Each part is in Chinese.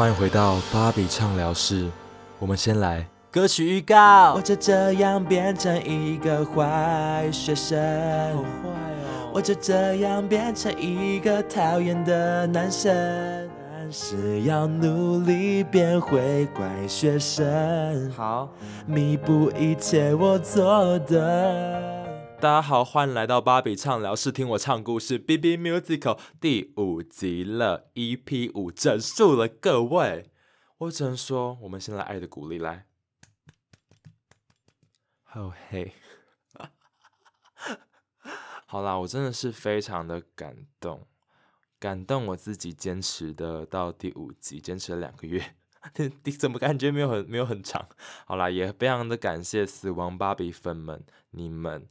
欢迎回到芭比畅聊室。我们先来歌曲预告。我就这样变成一个坏学生，好坏哦！我就这样变成一个讨厌的男生，但是要努力变回乖学生，好，弥补一切我做的。大家好，欢迎来到芭比畅聊室，听我唱故事。B B Musical 第五集了，EP 五整数了，各位。我只能说，我们先来爱的鼓励来。哦嘿，好啦，我真的是非常的感动，感动我自己坚持的到第五集，坚持了两个月，第怎么感觉没有很没有很长？好啦，也非常的感谢死亡芭比粉们，你们。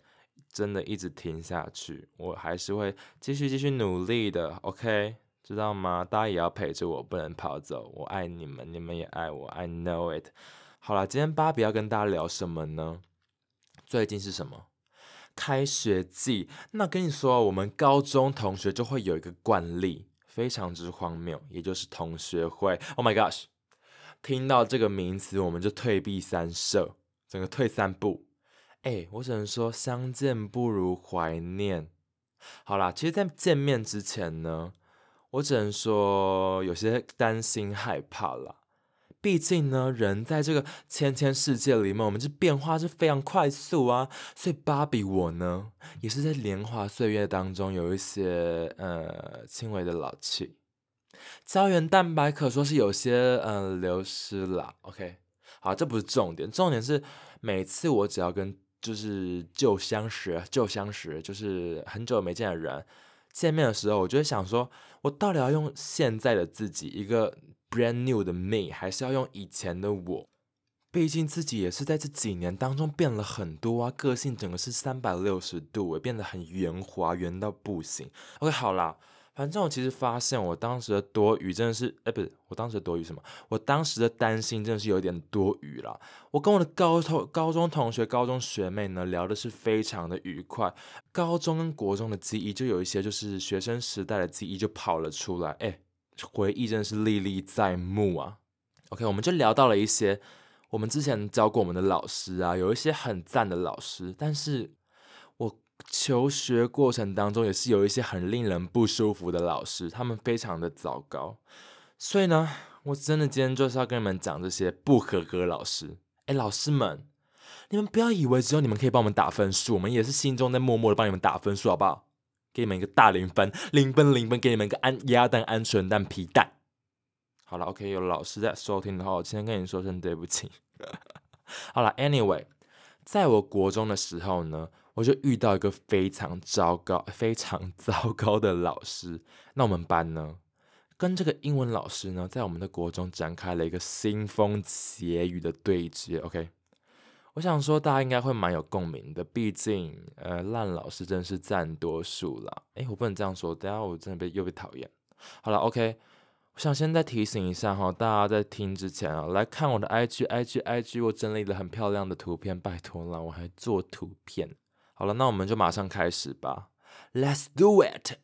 真的一直听下去，我还是会继续继续努力的，OK，知道吗？大家也要陪着我，不能跑走。我爱你们，你们也爱我，I know it。好了，今天芭比要跟大家聊什么呢？最近是什么？开学季。那跟你说，我们高中同学就会有一个惯例，非常之荒谬，也就是同学会。Oh my gosh！听到这个名词，我们就退避三舍，整个退三步。哎，我只能说相见不如怀念。好啦，其实，在见面之前呢，我只能说有些担心害怕啦。毕竟呢，人在这个千千世界里面，我们这变化是非常快速啊。所以，芭比我呢，也是在年华岁月当中有一些呃轻微的老气，胶原蛋白可说是有些呃流失啦。OK，好，这不是重点，重点是每次我只要跟就是旧相识，旧相识就是很久没见的人，见面的时候，我就会想说，我到底要用现在的自己，一个 brand new 的 me，还是要用以前的我？毕竟自己也是在这几年当中变了很多啊，个性整个是三百六十度，也变得很圆滑，圆到不行。OK，好啦。反正我其实发现，我当时的多余真的是，哎，不是，我当时的多余什么？我当时的担心真的是有点多余了。我跟我的高同高中同学、高中学妹呢聊的是非常的愉快，高中跟国中的记忆就有一些就是学生时代的记忆就跑了出来，哎，回忆真的是历历在目啊。OK，我们就聊到了一些我们之前教过我们的老师啊，有一些很赞的老师，但是。求学过程当中也是有一些很令人不舒服的老师，他们非常的糟糕。所以呢，我真的今天就是要跟你们讲这些不合格老师。哎，老师们，你们不要以为只有你们可以帮我们打分数，我们也是心中在默默的帮你们打分数，好不好？给你们一个大零分，零分零分，给你们一个安鸭蛋、鹌鹑蛋、皮蛋。好了，OK，有老师在收听的话，我先跟你说声对不起。好了，Anyway，在我国中的时候呢。我就遇到一个非常糟糕、非常 糟糕的老师。那我们班呢，跟这个英文老师呢，在我们的国中展开了一个腥风血雨的对决。OK，我想说大家应该会蛮有共鸣的，毕竟呃，烂老师真是占多数啦。诶，我不能这样说，等下我真的被又被讨厌。好了，OK，想现在提醒一下哈，大家在听之前啊，来看我的 IG，IG，IG，我整理了很漂亮的图片，拜托了，我还做图片。好了，那我们就马上开始吧。Let's do it。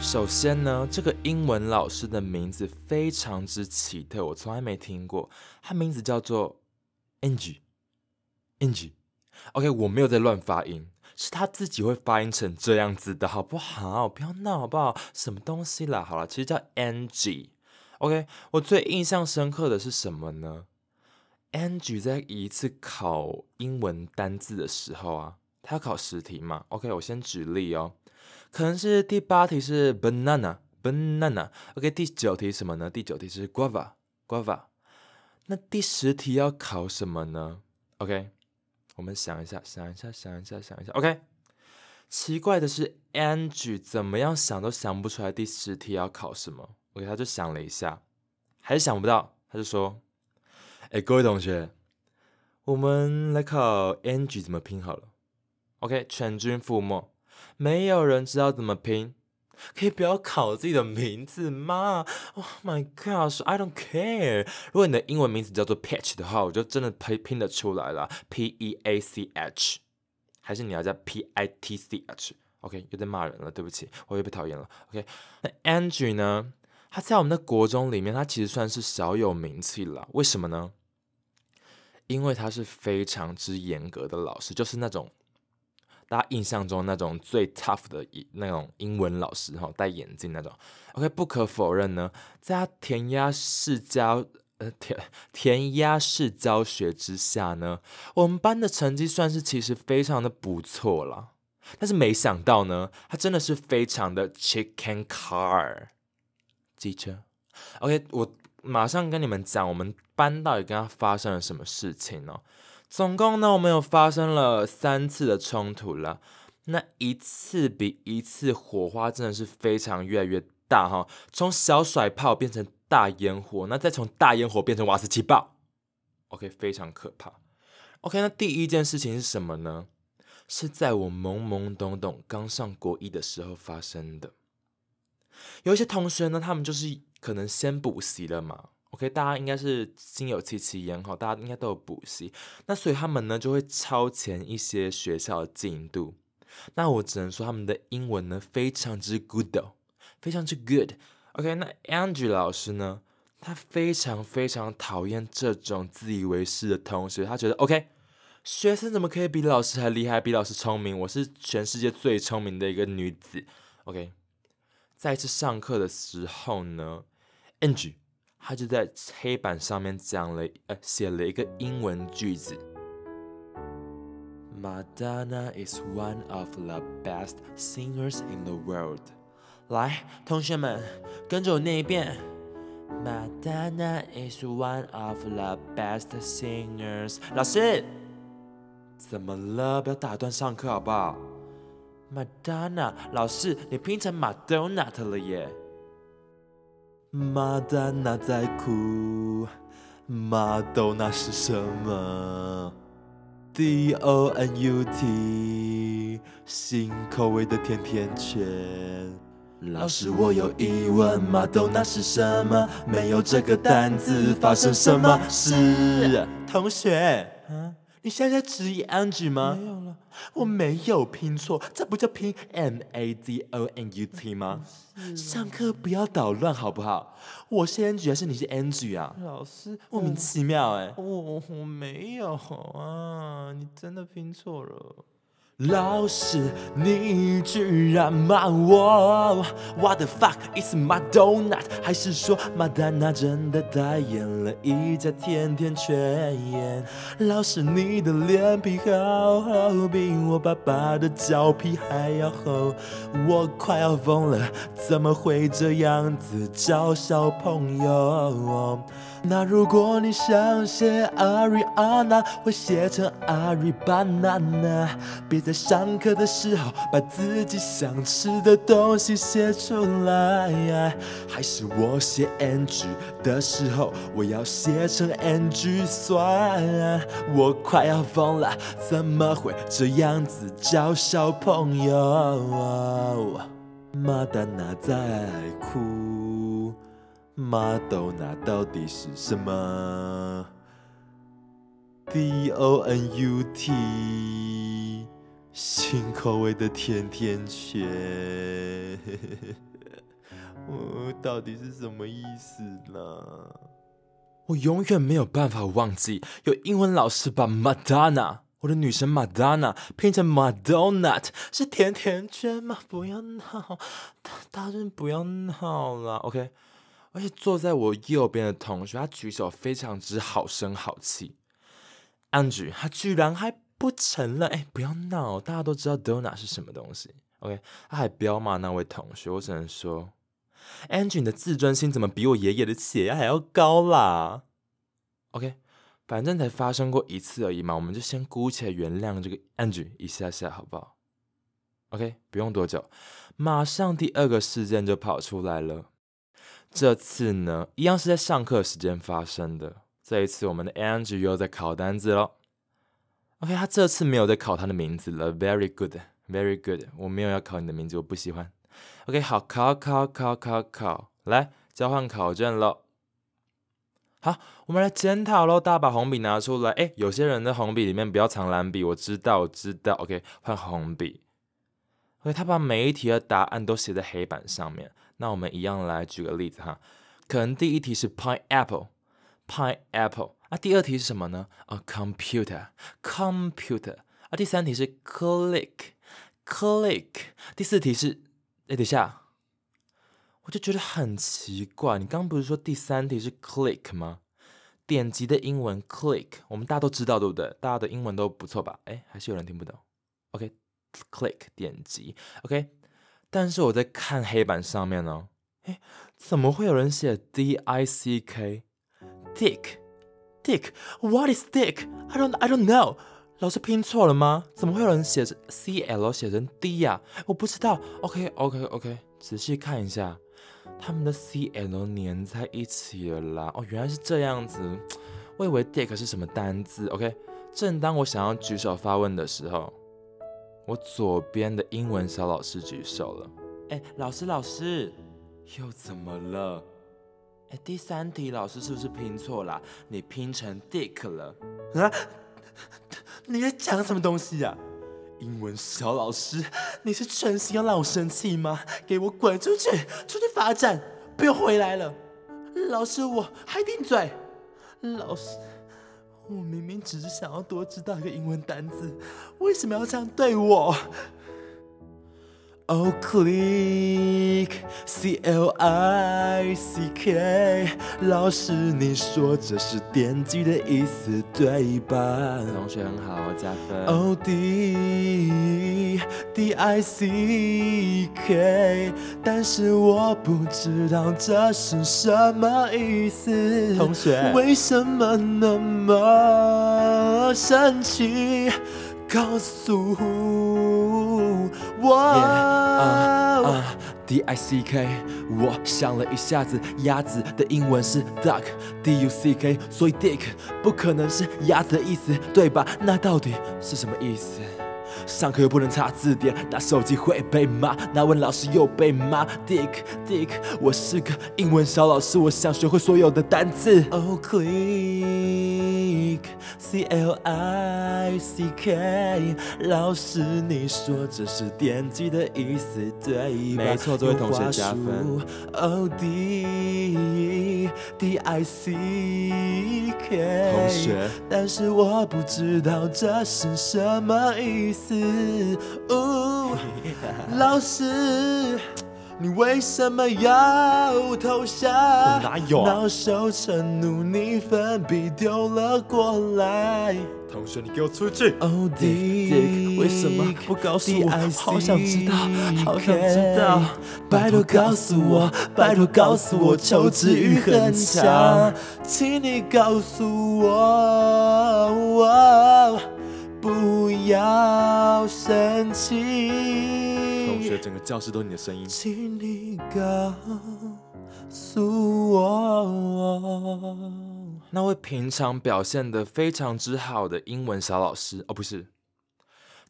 首先呢，这个英文老师的名字非常之奇特，我从来没听过。他名字叫做 Angie。Angie。OK，我没有在乱发音，是他自己会发音成这样子的，好不好？不要闹，好不好？什么东西啦？好了，其实叫 Angie。OK，我最印象深刻的是什么呢？Angie 在一次考英文单字的时候啊，他要考十题嘛。OK，我先举例哦，可能是第八题是 banana，banana。OK，第九题什么呢？第九题是 guava，guava。那第十题要考什么呢？OK，我们想一下，想一下，想一下，想一下。OK，奇怪的是，Angie 怎么样想都想不出来第十题要考什么。OK，他就想了一下，还是想不到，他就说：“哎，各位同学，我们来考 Angie 怎么拼好了。”OK，全军覆没，没有人知道怎么拼，可以不要考自己的名字吗？Oh my gosh，I don't care。如果你的英文名字叫做 Peach 的话，我就真的拼拼得出来了，P E A C H。还是你要叫 P I T C H？OK，有点骂人了，对不起，我又被讨厌了。OK，那 Angie 呢？他在我们的国中里面，他其实算是小有名气了。为什么呢？因为他是非常之严格的老师，就是那种大家印象中那种最 tough 的那种英文老师哈，戴眼镜那种。OK，不可否认呢，在他填鸭式教呃填填鸭式教学之下呢，我们班的成绩算是其实非常的不错了。但是没想到呢，他真的是非常的 chicken car 机车。OK，我马上跟你们讲，我们班到底跟他发生了什么事情呢？总共呢，我们有发生了三次的冲突了。那一次比一次火花真的是非常越来越大哈，从小甩炮变成大烟火，那再从大烟火变成瓦斯气爆。OK，非常可怕。OK，那第一件事情是什么呢？是在我懵懵懂懂刚上国一的时候发生的。有一些同学呢，他们就是可能先补习了嘛。OK，大家应该是心有戚戚焉哈，大家应该都有补习，那所以他们呢就会超前一些学校的进度。那我只能说他们的英文呢非常之 good，非常之 good。OK，那 Andrew 老师呢，他非常非常讨厌这种自以为是的同学，他觉得 OK，学生怎么可以比老师还厉害，比老师聪明？我是全世界最聪明的一个女子。OK。在一次上课的时候呢，Angie 他就在黑板上面讲了呃写了一个英文句子：Madonna is one of the best singers in the world。来，同学们跟着我念一遍：Madonna is one of the best singers。老师，怎么了？不要打断上课好不好？Madonna，老师，你拼成 Madonna 了耶！Madonna 在哭，Madonna 是什么？D O N U T，新口味的甜甜圈。老师，我有疑问，Madonna 是什么？没有这个单字，发生什么事？同学，你现在在质疑 Angie 吗？没有了。我没有拼错，这不叫拼 M A D O N U T 吗？上课不要捣乱好不好？我是 Angie 还是你是 Angie 啊？老师，莫名其妙哎！我我没有啊，你真的拼错了。老师，你居然骂我！What the fuck is Madonna？还是说马丹娜真的代言了一家甜甜圈？老师，你的脸皮好厚，比我爸爸的脚皮还要厚，我快要疯了，怎么会这样子教小朋友？那如果你想写 Ariana，会写成 Aribanana。别在上课的时候把自己想吃的东西写出来。还是我写 N G 的时候，我要写成 N G 算。我快要疯了，怎么会这样子教小朋友？马丹娜在哭。马豆那到底是什么？D O N U T，新口味的甜甜圈，我到底是什么意思呢？我永远没有办法忘记，有英文老师把 Madonna，我的女神 Madonna 拼成 Madonna，是甜甜圈吗？不要闹，大大人不要闹了，OK。而且坐在我右边的同学，他举手非常之好声好气。Angie，他居然还不成了，哎，不要闹，大家都知道 Donna 是什么东西。OK，他还彪骂那位同学，我只能说，Angie，你的自尊心怎么比我爷爷的血压还要高啦？OK，反正才发生过一次而已嘛，我们就先姑且原谅这个 Angie 一下下，好不好？OK，不用多久，马上第二个事件就跑出来了。这次呢，一样是在上课时间发生的。这一次，我们的 Angie 又在考单子了。OK，他这次没有在考他的名字了。Very good，very good。我没有要考你的名字，我不喜欢。OK，好，考考考考考，来交换考卷了。好，我们来检讨喽。大家把红笔拿出来。哎，有些人的红笔里面不要藏蓝笔，我知道，我知道。OK，换红笔。OK，他把每一题的答案都写在黑板上面。那我们一样来举个例子哈。可能第一题是 pineapple pineapple。啊，第二题是什么呢？啊，computer，computer。啊，第三题是 click，click。第四题是，哎，等一下，我就觉得很奇怪。你刚不是说第三题是 click 吗？点击的英文 click，我们大家都知道，对不对？大家的英文都不错吧？哎，还是有人听不懂。OK，click 点击。OK，但是我在看黑板上面呢，哎，怎么会有人写 d i c k？。Dick，Dick，What is Dick? I don't, I don't know. 老师拼错了吗？怎么会有人写成 C L 写成 D 呀？我不知道。OK, OK, OK，仔细看一下，他们的 C L 粘在一起了啦。哦，原来是这样子。我以为 Dick 是什么单字。OK，正当我想要举手发问的时候，我左边的英文小老师举手了。哎，老师，老师，又怎么了？哎，第三题老师是不是拼错了？你拼成 Dick 了啊？你在讲什么东西呀？英文小老师，你是存心要让我生气吗？给我滚出去，出去罚站，不要回来了！老师，我还顶嘴！老师，我明明只是想要多知道一个英文单词，为什么要这样对我？Oh click C L I C K，老师你说这是点击的意思对吧？同学很好，加分。Oh D D I C K，但是我不知道这是什么意思。同学，为什么那么生气？告诉我，D I C K，我想了一下子，鸭子的英文是 duck，D U C K，所以 dick 不可能是鸭子的意思，对吧？那到底是什么意思？上课又不能查字典，拿手机会被骂，拿问老师又被骂。Dick Dick，我是个英文小老师，我想学会所有的单词。Oh click C L I C K，老师你说这是点击的意思对吧？没错，这位同学加分。Oh D D I C K，同学，但是我不知道这是什么意思。哦，老师，你为什么要投降？哪有？恼羞成怒，你粉笔丢了过来。同学，你给我出去！哦，Dick，为什么不告诉我？好想知道，好想知道。拜托告诉我，拜托告诉我，求知欲很强，请你告诉我。不要生气。同学，整个教室都是你的声音。请你告诉我，那位平常表现的非常之好的英文小老师，哦，不是，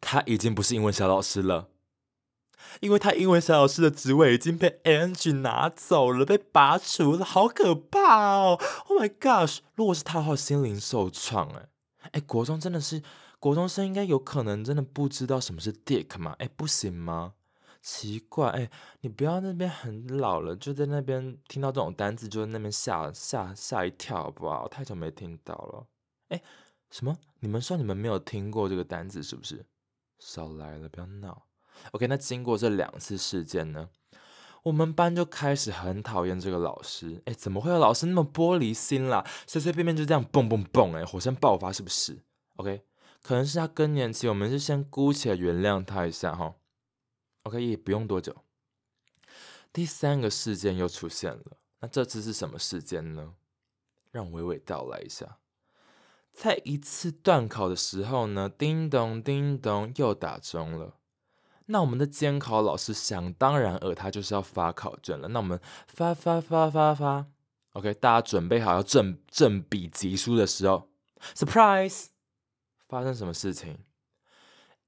他已经不是英文小老师了，因为他英文小老师的职位已经被 Angie 拿走了，被拔除了，好可怕哦！Oh my gosh，如果是他的话，心灵受创哎，哎，国中真的是。国中生应该有可能真的不知道什么是 dick 吗？哎，不行吗？奇怪，哎，你不要那边很老了，就在那边听到这种单字就在那边吓吓吓一跳，好不好？太久没听到了。哎，什么？你们说你们没有听过这个单字是不是？少来了，不要闹。OK，那经过这两次事件呢，我们班就开始很讨厌这个老师。哎，怎么会有老师那么玻璃心啦？随随便便就这样蹦蹦蹦，哎，火山爆发是不是？OK。可能是他更年期，我们是先姑且原谅他一下哈。OK，也不用多久，第三个事件又出现了。那这次是什么事件呢？让伟伟道来一下。在一次断考的时候呢，叮咚叮咚又打钟了。那我们的监考老师想当然尔，他就是要发考卷了。那我们发发发发发，OK，大家准备好要正正笔疾书的时候，surprise！发生什么事情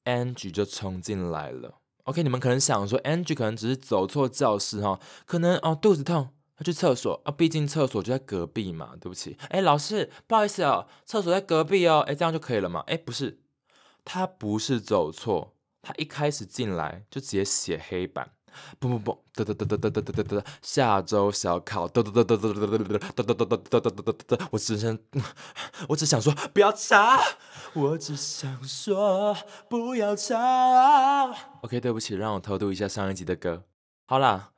？Angie 就冲进来了。OK，你们可能想说，Angie 可能只是走错教室哈，可能哦肚子痛，要去厕所啊，毕竟厕所就在隔壁嘛。对不起，哎，老师，不好意思哦，厕所在隔壁哦。哎，这样就可以了嘛？哎，不是，他不是走错，他一开始进来就直接写黑板。不不不，得得得得得得得得得，下周小考，得得得得得得得得得得得得得得得得得，我只想，我只想说不要吵，我只想说不要吵。OK，对不起，让我偷渡一下上一集的歌。好啦，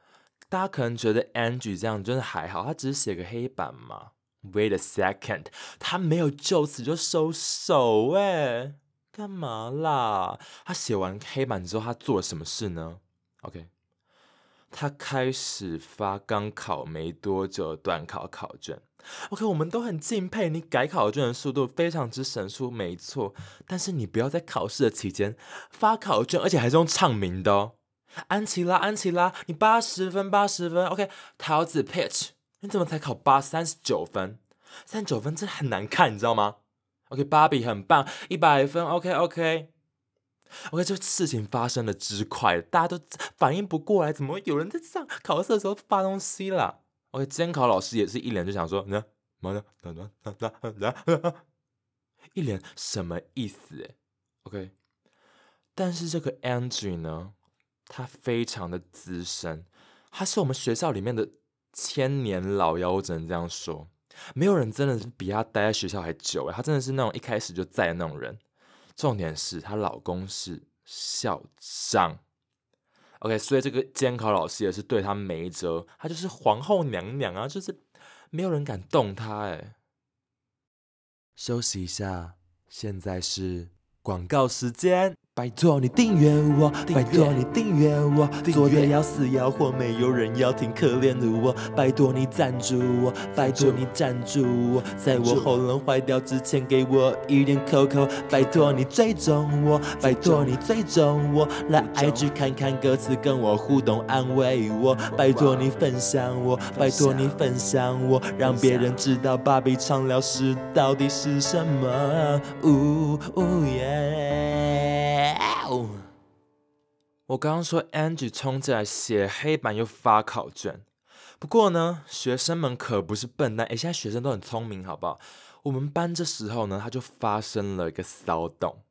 大家可能觉得 Angie 这样真的还好，他只是写个黑板嘛。Wait a second，他没有就此就收手哎，干嘛啦？他写完黑板之后，他做了什么事呢？OK。他开始发刚考没多久的段考考卷，OK，我们都很敬佩你改考卷的速度非常之神速，没错。但是你不要在考试的期间发考卷，而且还是用唱名的哦。安琪拉，安琪拉，你八十分，八十分，OK。桃子 Pitch，你怎么才考八三十九分？三十九分真的很难看，你知道吗？OK，芭比很棒，一百分，OK，OK。OK，这事情发生的之快，大家都反应不过来，怎么有人在上考试的时候发东西啦？OK，监考老师也是一脸就想说，呢，妈的，一脸什么意思？，OK，但是这个 Angie 呢，他非常的资深，他是我们学校里面的千年老妖，我只能这样说，没有人真的是比他待在学校还久哎，他真的是那种一开始就在的那种人。重点是她老公是校长，OK，所以这个监考老师也是对她没辙，她就是皇后娘娘啊，就是没有人敢动她哎。休息一下，现在是广告时间。拜托你订阅我，拜托你订阅我，做的要死要活，没有人要听可怜的我。拜托你赞助我，拜托你赞助我，在我喉咙坏掉之前给我一点 COCO。拜托你追踪我，拜托你追踪我，来 IG 看看歌词，跟我互动安慰我。拜托你分享我，拜托你分享我，让别人知道芭比唱聊时到底是什么。呜呜耶。我刚刚说 Angie 冲进来写黑板又发考卷，不过呢，学生们可不是笨蛋，哎，现在学生都很聪明，好不好？我们班这时候呢，他就发生了一个骚动。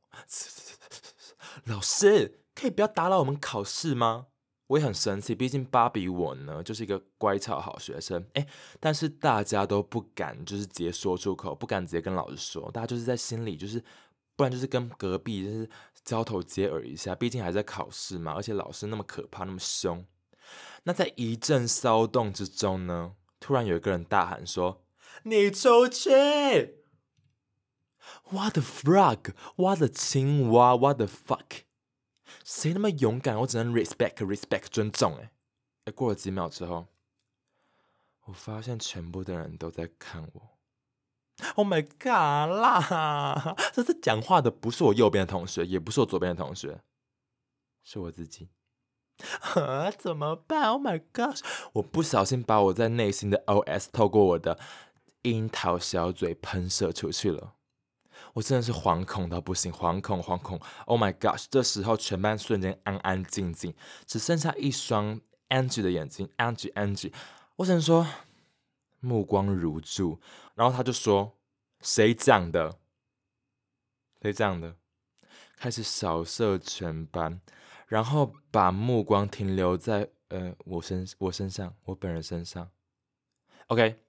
老师，可以不要打扰我们考试吗？我也很生气，毕竟芭比我呢就是一个乖巧好学生，哎，但是大家都不敢就是直接说出口，不敢直接跟老师说，大家就是在心里就是。不然就是跟隔壁就是交头接耳一下，毕竟还在考试嘛，而且老师那么可怕，那么凶。那在一阵骚动之中呢，突然有一个人大喊说：“你出去！”What the frog？What the 青蛙？What the fuck？谁那么勇敢？我只能 respect，respect，尊重。哎哎，过了几秒之后，我发现全部的人都在看我。Oh my god 啦！这次讲话的不是我右边的同学，也不是我左边的同学，是我自己。啊，怎么办？Oh my god！我不小心把我在内心的 OS 透过我的樱桃小嘴喷射出去了。我真的是惶恐到不行，惶恐惶恐。Oh my god！这时候全班瞬间安安静静，只剩下一双 Angie 的眼睛，Angie Angie。我只能说。目光如注，然后他就说：“谁讲的？谁讲的？”开始扫射全班，然后把目光停留在呃我身我身上我本人身上。OK，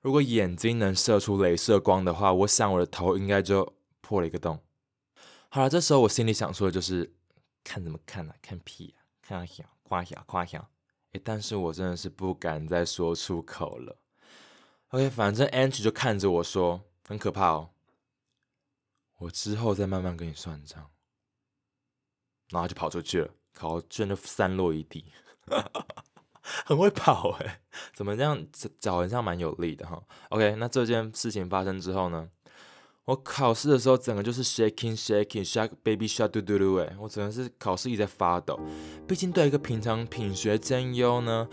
如果眼睛能射出镭射光的话，我想我的头应该就破了一个洞。好了，这时候我心里想说的就是看怎么看呢？看屁啊！看小夸小夸小。诶，但是我真的是不敢再说出口了。OK，反正 Angie 就看着我说：“很可怕哦，我之后再慢慢跟你算账。”然后就跑出去了，考卷就散落一地，很会跑哎，怎么这样脚好像蛮有力的哈？OK，那这件事情发生之后呢，我考试的时候整个就是 shaking shaking shake baby shark 嘟嘟嘟哎，我整个是考试一直在发抖，毕竟对一个平常品学兼优呢。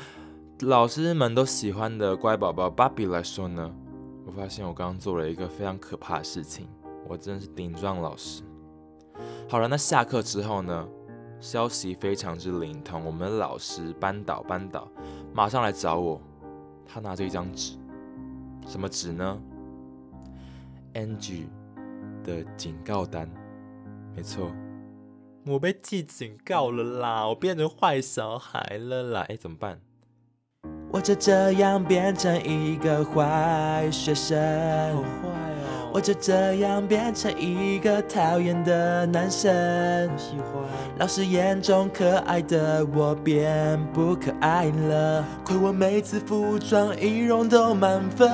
老师们都喜欢的乖宝宝芭比来说呢，我发现我刚刚做了一个非常可怕的事情，我真的是顶撞老师。好了，那下课之后呢，消息非常之灵通，我们的老师班导班导马上来找我，他拿着一张纸，什么纸呢？Angie 的警告单，没错，我被记警告了啦，我变成坏小孩了啦，哎，怎么办？我就这样变成一个坏学生，好坏哦，我就这样变成一个讨厌的男生。我喜欢。老师眼中可爱的我变不可爱了，亏我每次服装仪容都满分。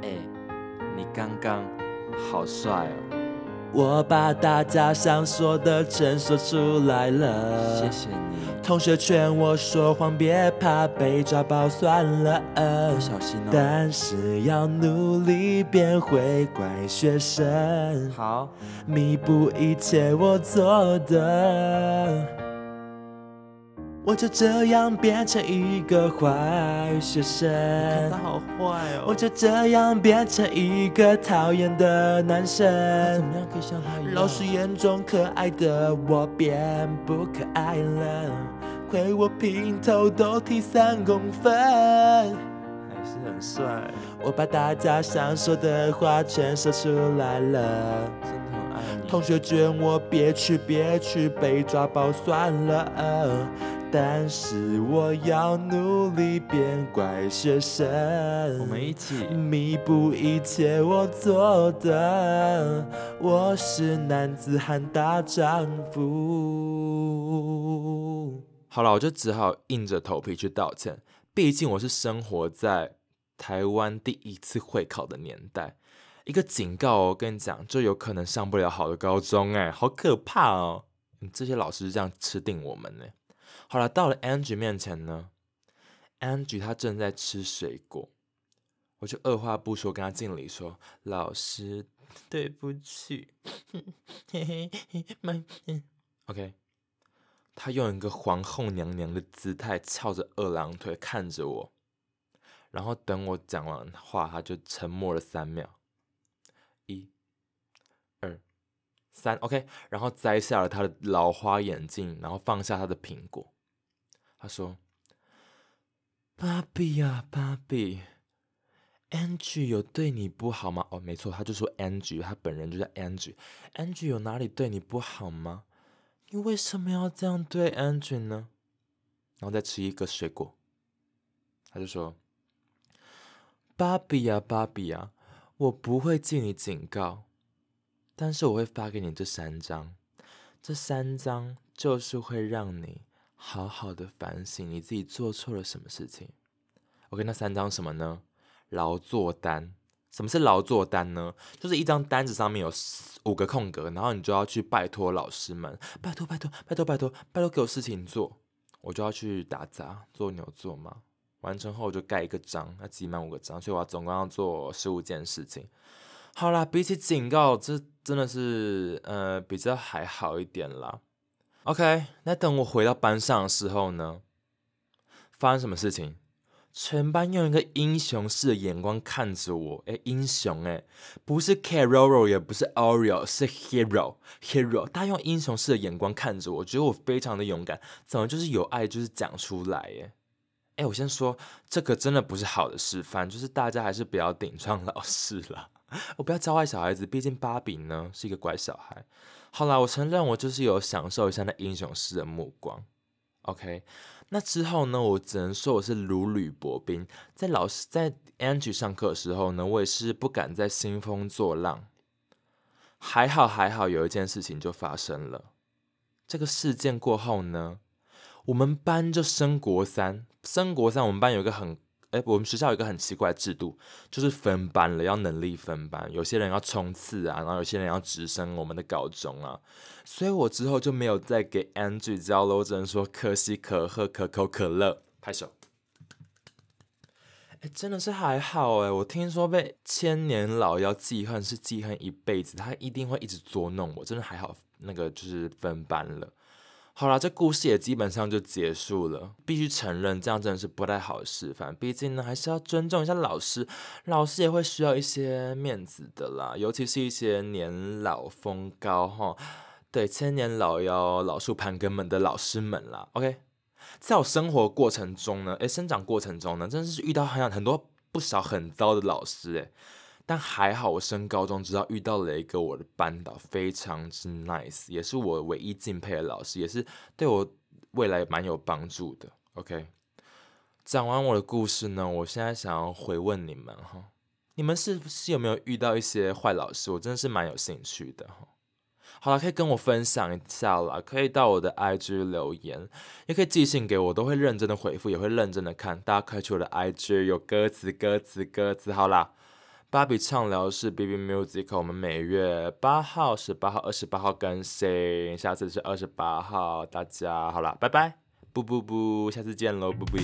哎，你刚刚好帅哦！我把大家想说的全说出来了，谢谢你，同学劝我说谎，别怕被抓包算了。小心哦。但是要努力变回乖学生，好，弥补一切我做的。我就这样变成一个坏学生，看他好坏哦。我就这样变成一个讨厌的男生。怎么样可以像他一样？老师眼中可爱的我变不可爱了，亏我平头都剃三公分。还是很帅，我把大家想说的话全说出来了。同学劝我别去，别去，被抓包算了。但是我要努力变乖学生，我们一起。弥补一切我做的。我是男子汉大丈夫。好了，我就只好硬着头皮去道歉。毕竟我是生活在台湾第一次会考的年代，一个警告哦，我跟你讲，就有可能上不了好的高中，哎，好可怕哦！这些老师这样吃定我们呢。好了，到了 Angie 面前呢，Angie 她正在吃水果，我就二话不说跟她敬礼说：“老师，对不起。”嘿嘿嘿，OK。她用一个皇后娘娘的姿态，翘着二郎腿看着我，然后等我讲完话，她就沉默了三秒，一、二、三，OK，然后摘下了他的老花眼镜，然后放下他的苹果。他说：“芭比呀，芭比，Angie 有对你不好吗？哦，没错，他就说 Angie，他本人就叫 Angie。Angie 有哪里对你不好吗？你为什么要这样对 Angie 呢？”然后再吃一个水果，他就说：“芭比呀，芭比呀，我不会记你警告，但是我会发给你这三张，这三张就是会让你。”好好的反省你自己做错了什么事情。OK，那三张什么呢？劳作单。什么是劳作单呢？就是一张单子上面有五个空格，然后你就要去拜托老师们，拜托拜托拜托拜托拜托给我事情做，我就要去打杂做牛做马。完成后我就盖一个章，要集满五个章，所以我要总共要做十五件事情。好啦，比起警告，这真的是呃比较还好一点啦。OK，那等我回到班上的时候呢？发生什么事情？全班用一个英雄式的眼光看着我。哎，英雄哎，不是 Carol，也不是 Oreo，是 Hero，Hero。大家用英雄式的眼光看着我，觉得我非常的勇敢。怎么就是有爱，就是讲出来？哎，我先说，这个真的不是好的示范，就是大家还是不要顶撞老师了。我不要教坏小孩子，毕竟芭比呢是一个乖小孩。好啦，我承认我就是有享受一下那英雄式的目光。OK，那之后呢，我只能说我是如履薄冰。在老师在 Angie 上课的时候呢，我也是不敢再兴风作浪。还好还好，有一件事情就发生了。这个事件过后呢，我们班就升国三，升国三，我们班有一个很。哎，我们学校有一个很奇怪的制度，就是分班了，要能力分班。有些人要冲刺啊，然后有些人要直升我们的高中啊。所以我之后就没有再给 Angie 交楼，只能说可喜可贺，可口可乐。拍手。哎，真的是还好哎。我听说被千年老妖记恨是记恨一辈子，他一定会一直捉弄我。真的还好，那个就是分班了。好了，这故事也基本上就结束了。必须承认，这样真的是不太好的示范。毕竟呢，还是要尊重一下老师，老师也会需要一些面子的啦。尤其是一些年老风高哈，对，千年老妖、老树盘根们的老师们啦。OK，在我生活过程中呢，诶，生长过程中呢，真的是遇到很很多不少很糟的老师，诶，但还好我升高中之后遇到了一个我的班导，非常之 nice，也是我唯一敬佩的老师，也是对我未来蛮有帮助的。OK，讲完我的故事呢，我现在想要回问你们哈，你们是不是有没有遇到一些坏老师？我真的是蛮有兴趣的哈。好了，可以跟我分享一下啦，可以到我的 IG 留言，也可以寄信给我，都会认真的回复，也会认真的看。大家可以去我的 IG，有歌词，歌词，歌词。好啦，芭比畅聊是 B B Music，我们每月八号、十八号、二十八号更新，下次是二十八号。大家好啦，拜拜，不不不，下次见喽，不不。